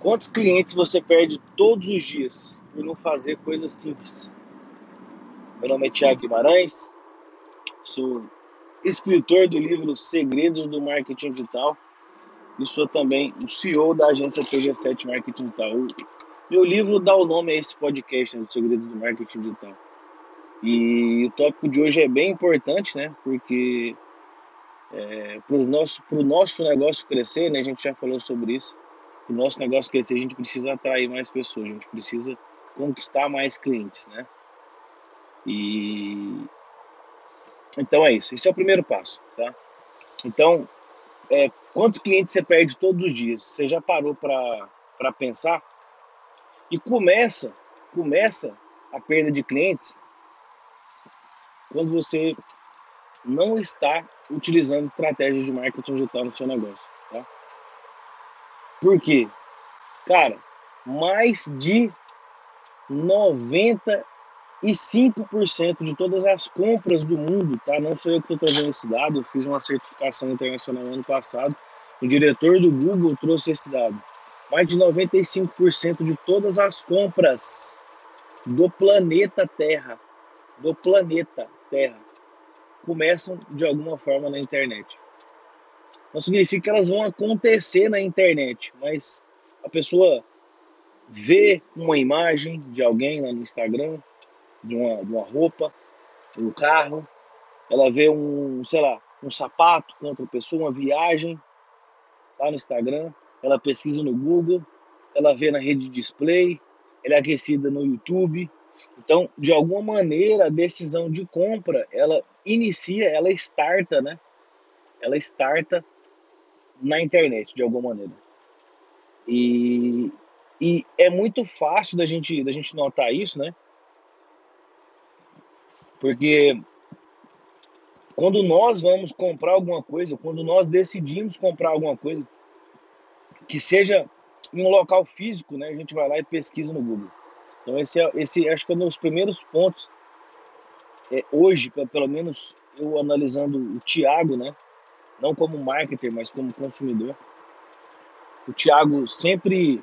Quantos clientes você perde todos os dias por não fazer coisas simples? Meu nome é Tiago Guimarães, sou escritor do livro Segredos do Marketing Digital e sou também o CEO da agência PG7 Marketing Digital. Meu livro dá o nome a esse podcast, né, Segredos do Marketing Digital. E o tópico de hoje é bem importante, né? Porque é, para o nosso, nosso negócio crescer, né, a gente já falou sobre isso, o nosso negócio crescer, a gente precisa atrair mais pessoas, a gente precisa conquistar mais clientes, né? E então é isso. Esse é o primeiro passo, tá? Então, é, quantos clientes você perde todos os dias? Você já parou para pensar? E começa, começa a perda de clientes quando você não está utilizando estratégias de marketing digital no seu negócio? Por quê? Cara, mais de 95% de todas as compras do mundo, tá? Não sou eu que estou trazendo esse dado, eu fiz uma certificação internacional ano passado. O diretor do Google trouxe esse dado. Mais de 95% de todas as compras do planeta Terra, do planeta Terra, começam de alguma forma na internet. Não significa que elas vão acontecer na internet, mas a pessoa vê uma imagem de alguém lá no Instagram, de uma, de uma roupa, um carro, ela vê um, sei lá, um sapato com outra pessoa, uma viagem lá no Instagram, ela pesquisa no Google, ela vê na rede de display, ela é aquecida no YouTube. Então, de alguma maneira, a decisão de compra, ela inicia, ela starta, né? Ela starta na internet, de alguma maneira. E, e é muito fácil da gente, da gente notar isso, né? Porque quando nós vamos comprar alguma coisa, quando nós decidimos comprar alguma coisa, que seja em um local físico, né? A gente vai lá e pesquisa no Google. Então esse, é, esse acho que é um dos primeiros pontos é, hoje, pelo menos eu analisando o Thiago, né? Não como marketer, mas como consumidor. O Thiago sempre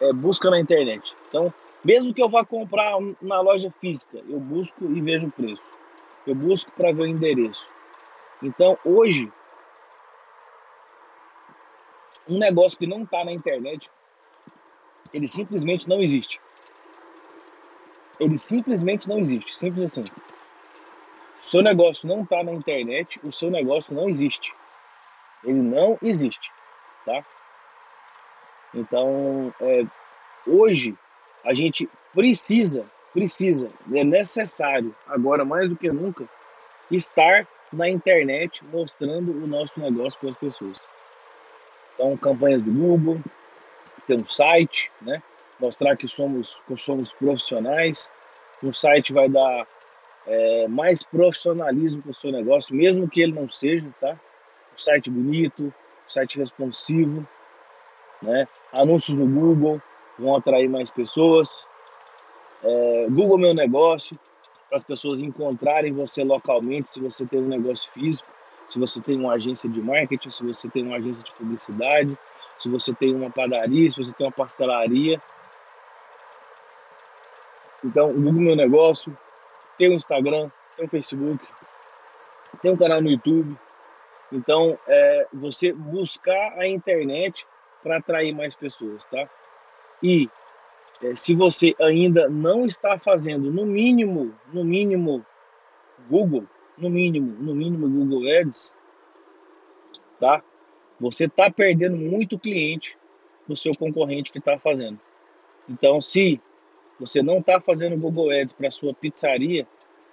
é, busca na internet. Então, mesmo que eu vá comprar na loja física, eu busco e vejo o preço. Eu busco para ver o endereço. Então, hoje, um negócio que não está na internet, ele simplesmente não existe. Ele simplesmente não existe. Simples assim. Seu negócio não está na internet, o seu negócio não existe. Ele não existe, tá? Então, é, hoje a gente precisa, precisa, é necessário, agora mais do que nunca, estar na internet mostrando o nosso negócio para as pessoas. Então, campanhas do Google, ter um site, né? Mostrar que somos, que somos profissionais. Um site vai dar é, mais profissionalismo para o seu negócio, mesmo que ele não seja, tá? Um site bonito, um site responsivo, né? Anúncios no Google vão atrair mais pessoas. É, Google Meu Negócio, para as pessoas encontrarem você localmente, se você tem um negócio físico, se você tem uma agência de marketing, se você tem uma agência de publicidade, se você tem uma padaria, se você tem uma pastelaria. Então, o Google Meu Negócio, tem o Instagram, tem o Facebook, tem um canal no YouTube. Então, é você buscar a internet para atrair mais pessoas, tá? E é, se você ainda não está fazendo, no mínimo, no mínimo, Google, no mínimo, no mínimo Google Ads, tá? Você está perdendo muito cliente para o seu concorrente que está fazendo. Então, se você não está fazendo Google Ads para sua pizzaria,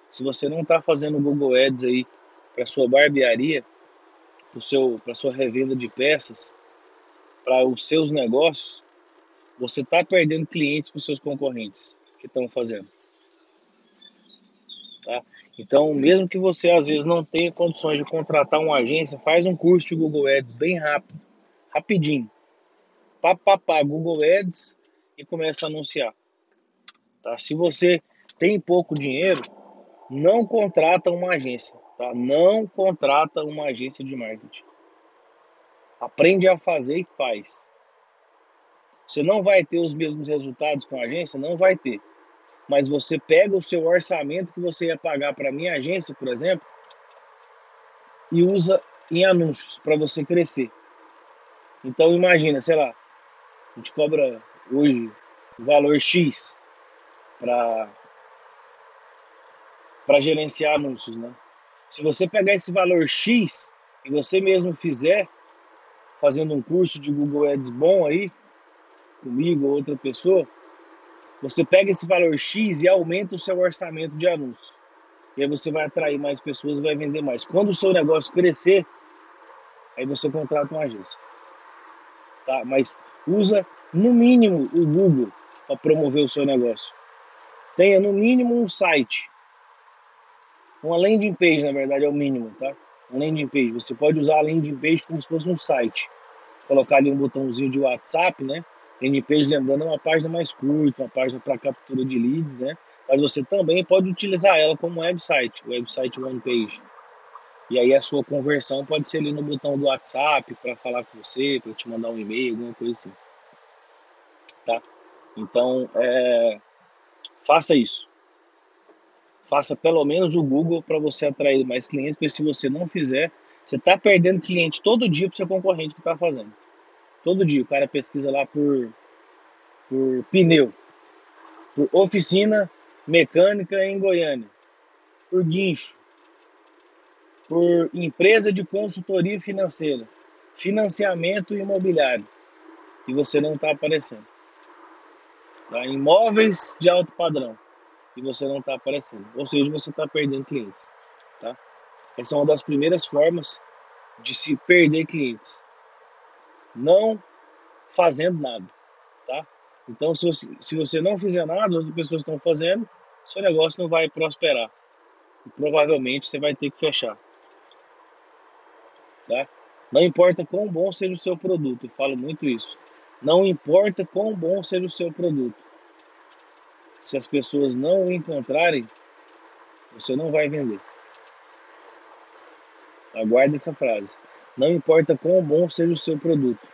se você não está fazendo Google Ads aí para sua barbearia, para sua revenda de peças, para os seus negócios, você está perdendo clientes para os seus concorrentes que estão fazendo. Tá? Então, mesmo que você às vezes não tenha condições de contratar uma agência, faz um curso de Google Ads bem rápido, rapidinho. Papapá, Google Ads e começa a anunciar. Tá? Se você tem pouco dinheiro, não contrata uma agência, tá? Não contrata uma agência de marketing. Aprende a fazer e faz. Você não vai ter os mesmos resultados com a agência? Não vai ter. Mas você pega o seu orçamento que você ia pagar para a minha agência, por exemplo, e usa em anúncios para você crescer. Então imagina, sei lá, a gente cobra hoje o valor X para para gerenciar anúncios, né? Se você pegar esse valor X e você mesmo fizer, fazendo um curso de Google Ads bom aí, comigo ou outra pessoa, você pega esse valor X e aumenta o seu orçamento de anúncios. E aí você vai atrair mais pessoas e vai vender mais. Quando o seu negócio crescer, aí você contrata uma agência. Tá? Mas usa no mínimo o Google para promover o seu negócio. Tenha no mínimo um site. Uma landing page, na verdade, é o mínimo, tá? Uma landing page. Você pode usar a landing page como se fosse um site. Colocar ali um botãozinho de WhatsApp, né? Landing page, lembrando, é uma página mais curta, uma página para captura de leads, né? Mas você também pode utilizar ela como website, website one page. E aí a sua conversão pode ser ali no botão do WhatsApp para falar com você, para te mandar um e-mail, alguma coisa assim. Tá? Então, é, faça isso. Faça pelo menos o Google para você atrair mais clientes, porque se você não fizer, você está perdendo cliente todo dia para seu concorrente que está fazendo. Todo dia o cara pesquisa lá por, por pneu, por oficina mecânica em Goiânia, por guincho, por empresa de consultoria financeira, financiamento imobiliário, e você não está aparecendo. Tá? Imóveis de alto padrão, e você não está aparecendo. Ou seja, você está perdendo clientes. Tá? Essa é uma das primeiras formas de se perder clientes. Não fazendo nada. Tá? Então, se você, se você não fizer nada, outras pessoas estão fazendo, seu negócio não vai prosperar. E provavelmente você vai ter que fechar. Tá? Não importa quão bom seja o seu produto, eu falo muito isso. Não importa quão bom seja o seu produto. Se as pessoas não o encontrarem, você não vai vender. Aguarde essa frase. Não importa quão bom seja o seu produto.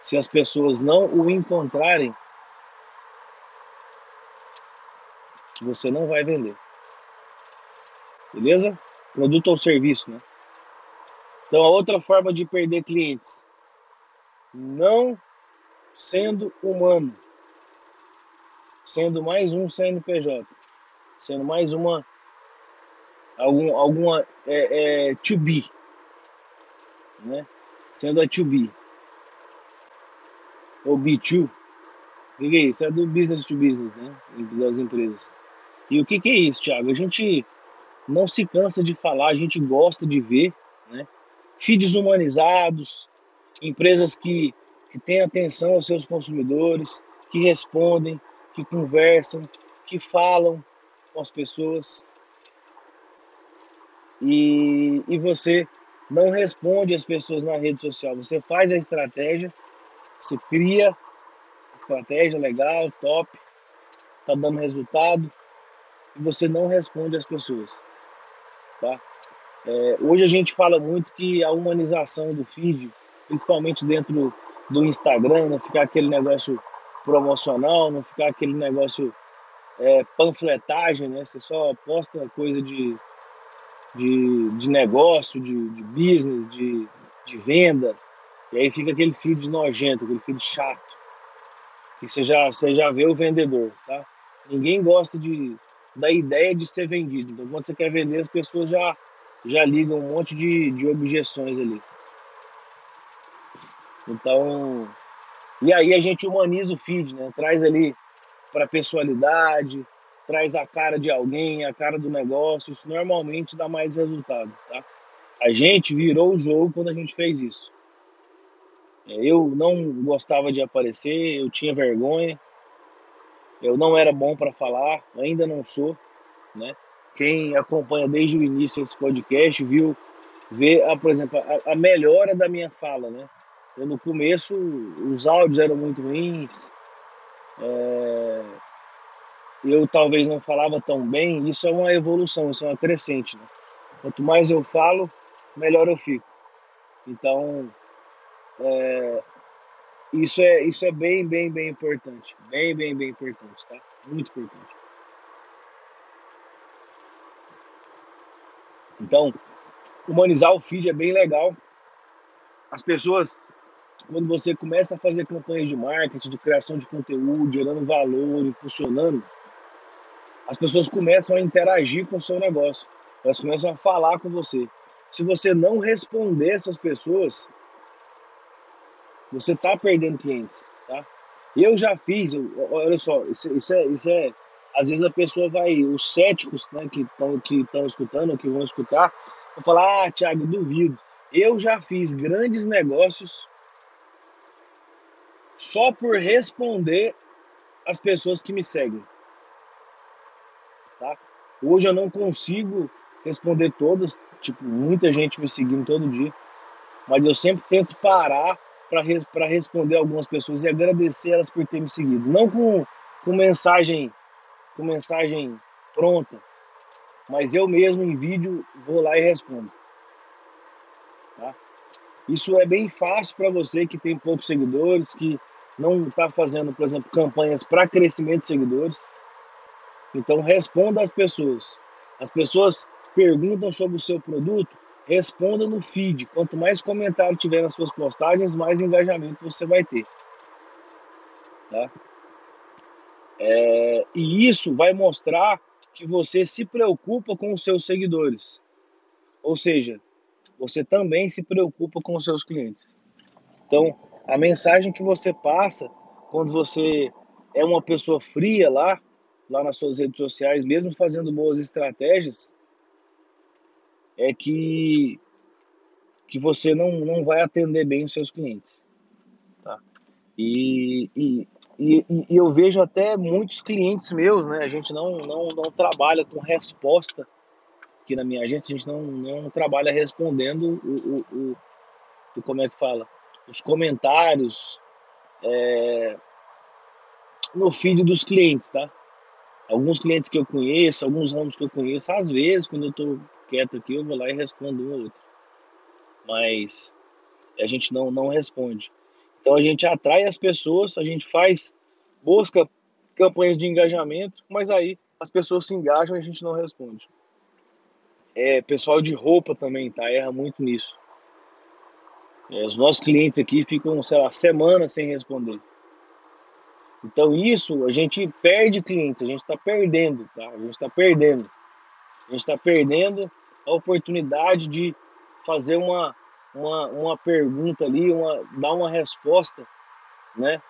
Se as pessoas não o encontrarem, você não vai vender. Beleza? Produto ou serviço, né? Então, a outra forma de perder clientes, não sendo humano, sendo mais um CNPJ, sendo mais uma algum, alguma é, é, to be, né? Sendo a to be ou B2, o que, que é isso? É do business to business, né? Das empresas. E o que, que é isso, Thiago? A gente não se cansa de falar, a gente gosta de ver, né? feeds humanizados, empresas que, que têm atenção aos seus consumidores, que respondem, que conversam, que falam com as pessoas. E, e você não responde às pessoas na rede social, você faz a estratégia, você cria estratégia legal, top, tá dando resultado e você não responde às pessoas, tá? É, hoje a gente fala muito que a humanização do feed, principalmente dentro do Instagram, não ficar aquele negócio promocional, não ficar aquele negócio é, panfletagem, né? Você só posta coisa de, de, de negócio, de, de business, de, de venda, e aí fica aquele feed nojento, aquele feed chato, que você já, você já vê o vendedor, tá? Ninguém gosta de, da ideia de ser vendido. Então, quando você quer vender, as pessoas já já ligam um monte de, de objeções ali. Então, e aí a gente humaniza o feed, né? Traz ali para personalidade, traz a cara de alguém, a cara do negócio. Isso normalmente dá mais resultado, tá? A gente virou o jogo quando a gente fez isso. É, eu não gostava de aparecer, eu tinha vergonha, eu não era bom para falar, ainda não sou, né? quem acompanha desde o início esse podcast viu, vê, a, por exemplo, a, a melhora da minha fala, né? Eu, no começo, os áudios eram muito ruins, é, eu talvez não falava tão bem, isso é uma evolução, isso é uma crescente, né? Quanto mais eu falo, melhor eu fico. Então, é, isso é, isso é bem, bem, bem importante. Bem, bem, bem importante, tá? Muito importante. Então, humanizar o feed é bem legal. As pessoas, quando você começa a fazer campanhas de marketing, de criação de conteúdo, gerando valor, impulsionando, as pessoas começam a interagir com o seu negócio. Elas começam a falar com você. Se você não responder essas pessoas, você está perdendo clientes, tá? Eu já fiz, olha só, isso, isso, é, isso é, às vezes a pessoa vai, os céticos, né, que estão que escutando, que vão escutar, vão falar, ah, Thiago, duvido. Eu já fiz grandes negócios só por responder as pessoas que me seguem, tá? Hoje eu não consigo responder todas, tipo, muita gente me seguindo todo dia, mas eu sempre tento parar para responder algumas pessoas e agradecer elas por ter me seguido. Não com, com mensagem com mensagem pronta, mas eu mesmo em vídeo vou lá e respondo. Isso é bem fácil para você que tem poucos seguidores, que não está fazendo, por exemplo, campanhas para crescimento de seguidores. Então responda às pessoas. As pessoas perguntam sobre o seu produto, responda no feed. Quanto mais comentário tiver nas suas postagens, mais engajamento você vai ter. Tá? É, e isso vai mostrar que você se preocupa com os seus seguidores. Ou seja, você também se preocupa com os seus clientes. Então, a mensagem que você passa quando você é uma pessoa fria lá, lá nas suas redes sociais, mesmo fazendo boas estratégias, é que, que você não, não vai atender bem os seus clientes. Tá? E, e, e, e, eu vejo até muitos clientes meus, né? A gente não, não, não trabalha com resposta aqui na minha agência, a gente não, não trabalha respondendo o, o, o como é que fala? Os comentários é, no feed dos clientes, tá? Alguns clientes que eu conheço, alguns ramos que eu conheço, às vezes, quando eu tô quieto aqui, eu vou lá e respondo um ou outro. Mas a gente não, não responde. Então a gente atrai as pessoas, a gente faz boas campanhas de engajamento, mas aí as pessoas se engajam e a gente não responde. É, pessoal de roupa também, tá? Erra muito nisso. É, os nossos clientes aqui ficam, sei lá, semanas sem responder. Então isso a gente perde clientes, a gente está perdendo, tá? A gente está perdendo. A gente está perdendo a oportunidade de fazer uma, uma, uma pergunta ali, uma, dar uma resposta, né?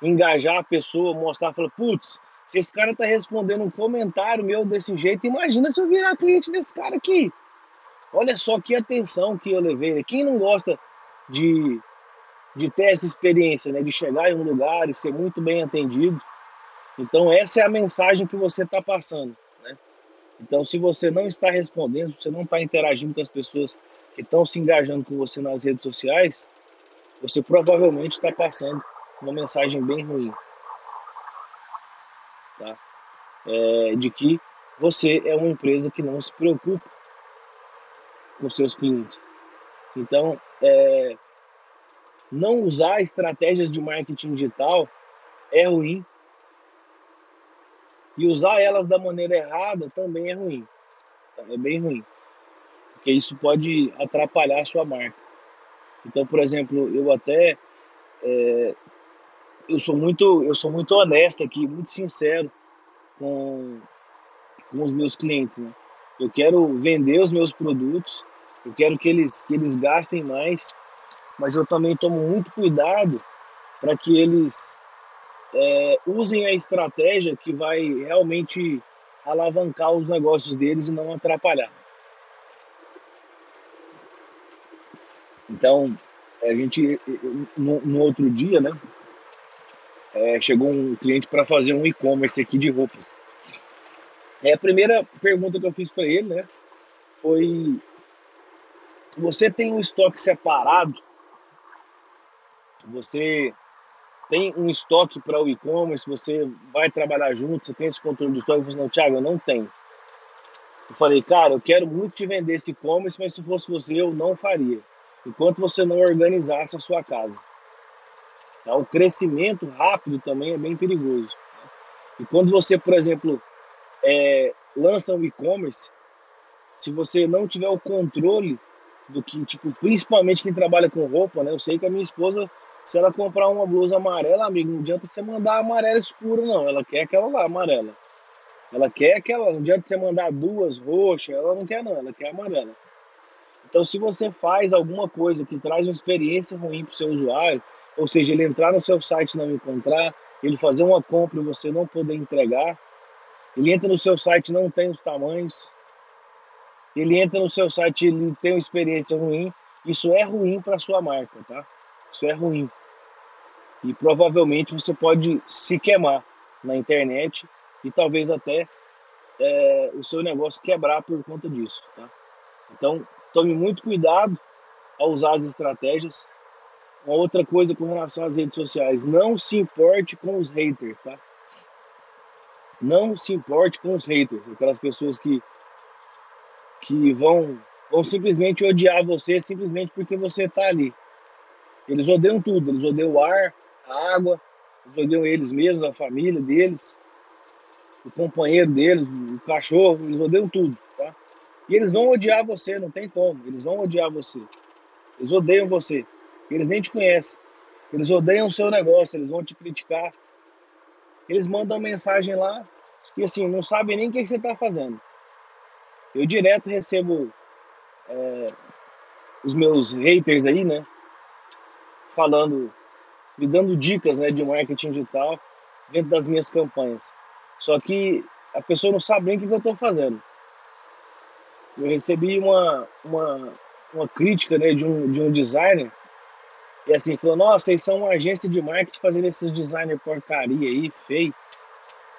Engajar a pessoa, mostrar, falar, putz, se esse cara tá respondendo um comentário meu desse jeito, imagina se eu virar cliente desse cara aqui. Olha só que atenção que eu levei. Né? Quem não gosta de, de ter essa experiência, né? De chegar em um lugar e ser muito bem atendido. Então essa é a mensagem que você está passando. Então, se você não está respondendo, se você não está interagindo com as pessoas que estão se engajando com você nas redes sociais, você provavelmente está passando uma mensagem bem ruim. Tá? É, de que você é uma empresa que não se preocupa com seus clientes. Então, é, não usar estratégias de marketing digital é ruim e usar elas da maneira errada também é ruim. Tá? É bem ruim. Porque isso pode atrapalhar a sua marca. Então, por exemplo, eu até é, eu sou muito eu sou muito honesto aqui, muito sincero com, com os meus clientes. Né? Eu quero vender os meus produtos, eu quero que eles que eles gastem mais, mas eu também tomo muito cuidado para que eles é, usem a estratégia que vai realmente alavancar os negócios deles e não atrapalhar. Então, a gente, no, no outro dia, né, é, chegou um cliente para fazer um e-commerce aqui de roupas. É, a primeira pergunta que eu fiz para ele, né, foi: você tem um estoque separado? Você tem um estoque para o e-commerce, você vai trabalhar junto, você tem esse controle do estoque, você não, Thiago, eu não tenho. Eu falei, cara, eu quero muito te vender esse e-commerce, mas se fosse você, eu não faria. Enquanto você não organizasse a sua casa. Tá? O crescimento rápido também é bem perigoso. E quando você, por exemplo, é, lança um e-commerce, se você não tiver o controle do que, tipo, principalmente quem trabalha com roupa, né? Eu sei que a minha esposa, se ela comprar uma blusa amarela, amigo, não adianta você mandar amarela escura, não. Ela quer aquela lá, amarela. Ela quer aquela, não adianta você mandar duas roxas, ela não quer não, ela quer amarela. Então, se você faz alguma coisa que traz uma experiência ruim para o seu usuário, ou seja, ele entrar no seu site e não encontrar, ele fazer uma compra e você não poder entregar, ele entra no seu site e não tem os tamanhos, ele entra no seu site e tem uma experiência ruim, isso é ruim para a sua marca, tá? Isso é ruim. E provavelmente você pode se queimar na internet e talvez até é, o seu negócio quebrar por conta disso, tá? Então, tome muito cuidado ao usar as estratégias. Uma outra coisa com relação às redes sociais, não se importe com os haters, tá? Não se importe com os haters, aquelas pessoas que que vão vão simplesmente odiar você simplesmente porque você está ali. Eles odeiam tudo, eles odeiam o ar, a água, eles odeiam eles mesmos, a família deles o companheiro deles, o cachorro, eles odeiam tudo, tá? E eles vão odiar você, não tem como, eles vão odiar você. Eles odeiam você, eles nem te conhecem. Eles odeiam o seu negócio, eles vão te criticar. Eles mandam mensagem lá e assim, não sabem nem o que você está fazendo. Eu direto recebo é, os meus haters aí, né? Falando, me dando dicas né, de marketing digital dentro das minhas campanhas. Só que a pessoa não sabe nem o que eu estou fazendo. Eu recebi uma, uma, uma crítica né, de, um, de um designer, e assim, falou, nossa, vocês são uma agência de marketing fazendo esses designer porcaria aí, feio.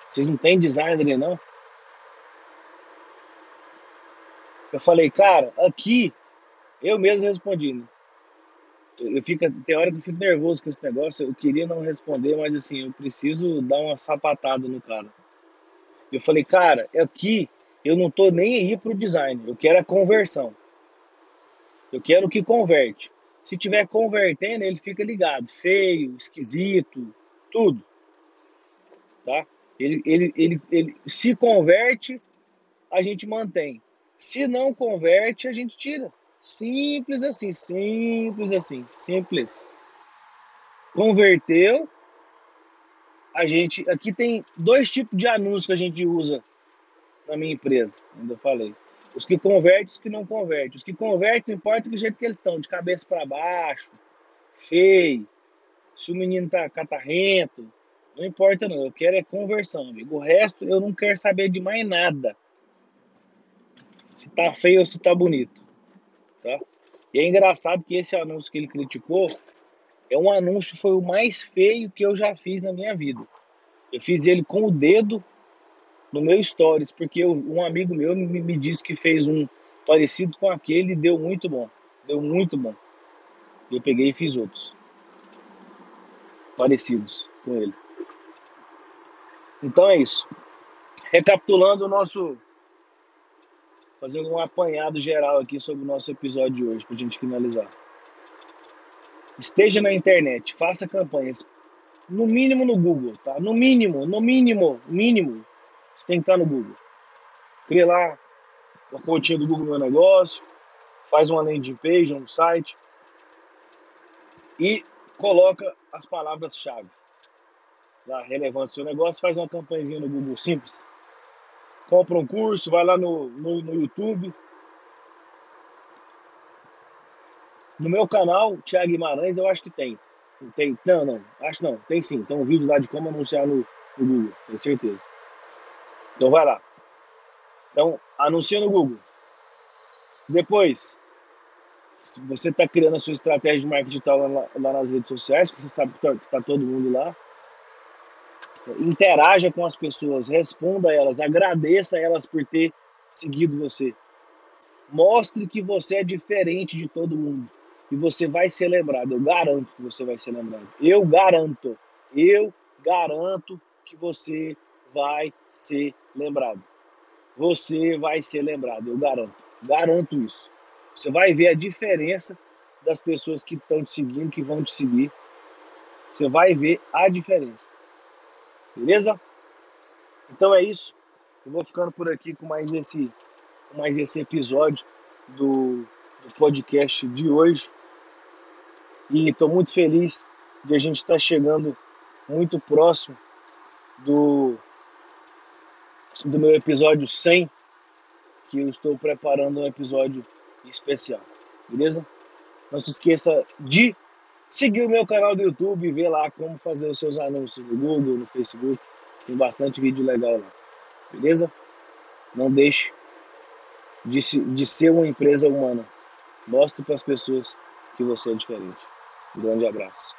Vocês não tem designer não? Eu falei, cara, aqui, eu mesmo respondi, né? Eu fico, tem hora que eu fico nervoso com esse negócio, eu queria não responder, mas assim, eu preciso dar uma sapatada no cara. Eu falei, cara, aqui eu não tô nem aí pro design, eu quero a conversão. Eu quero que converte. Se tiver convertendo, ele fica ligado, feio, esquisito, tudo. Tá? Ele, ele, ele, ele se converte, a gente mantém. Se não converte, a gente tira. Simples assim, simples assim, simples. Converteu, a gente aqui tem dois tipos de anúncios que a gente usa na minha empresa, ainda falei. Os que convertem os que não convertem. Os que convertem, não importa do jeito que eles estão, de cabeça para baixo, feio, se o menino tá catarrento, não importa não, eu quero é conversão, amigo. O resto eu não quero saber de mais nada. Se tá feio ou se tá bonito, tá? E é engraçado que esse anúncio que ele criticou, é um anúncio, foi o mais feio que eu já fiz na minha vida. Eu fiz ele com o dedo no meu stories, porque eu, um amigo meu me, me disse que fez um parecido com aquele e deu muito bom. Deu muito bom. Eu peguei e fiz outros parecidos com ele. Então é isso. Recapitulando o nosso. Fazendo um apanhado geral aqui sobre o nosso episódio de hoje, para a gente finalizar. Esteja na internet, faça campanhas, no mínimo no Google, tá? No mínimo, no mínimo, mínimo, você tem que estar no Google. Cria lá a continha do Google Meu Negócio, faz uma landing page, um site e coloca as palavras-chave lá relevantes do seu negócio, faz uma campanhazinha no Google simples. Compra um curso, vai lá no, no, no YouTube, No meu canal, Thiago Guimarães, eu acho que tem. Tem, não, não, acho não, tem sim. Tem um vídeo lá de como anunciar no, no Google, tenho certeza. Então vai lá. Então, anuncia no Google. Depois, você está criando a sua estratégia de marketing digital lá, lá, nas redes sociais, porque você sabe que está tá todo mundo lá, interaja com as pessoas, responda a elas, agradeça a elas por ter seguido você. Mostre que você é diferente de todo mundo e você vai ser lembrado. Eu garanto que você vai ser lembrado. Eu garanto. Eu garanto que você vai ser lembrado. Você vai ser lembrado, eu garanto. Garanto isso. Você vai ver a diferença das pessoas que estão te seguindo, que vão te seguir. Você vai ver a diferença. Beleza? Então é isso. Eu vou ficando por aqui com mais esse, com mais esse episódio do, do podcast de hoje. E estou muito feliz de a gente estar tá chegando muito próximo do, do meu episódio 100, que eu estou preparando um episódio especial. Beleza? Não se esqueça de seguir o meu canal do YouTube e ver lá como fazer os seus anúncios no Google, no Facebook. Tem bastante vídeo legal lá. Beleza? Não deixe de, de ser uma empresa humana. Mostre para as pessoas que você é diferente. Um grande abraço.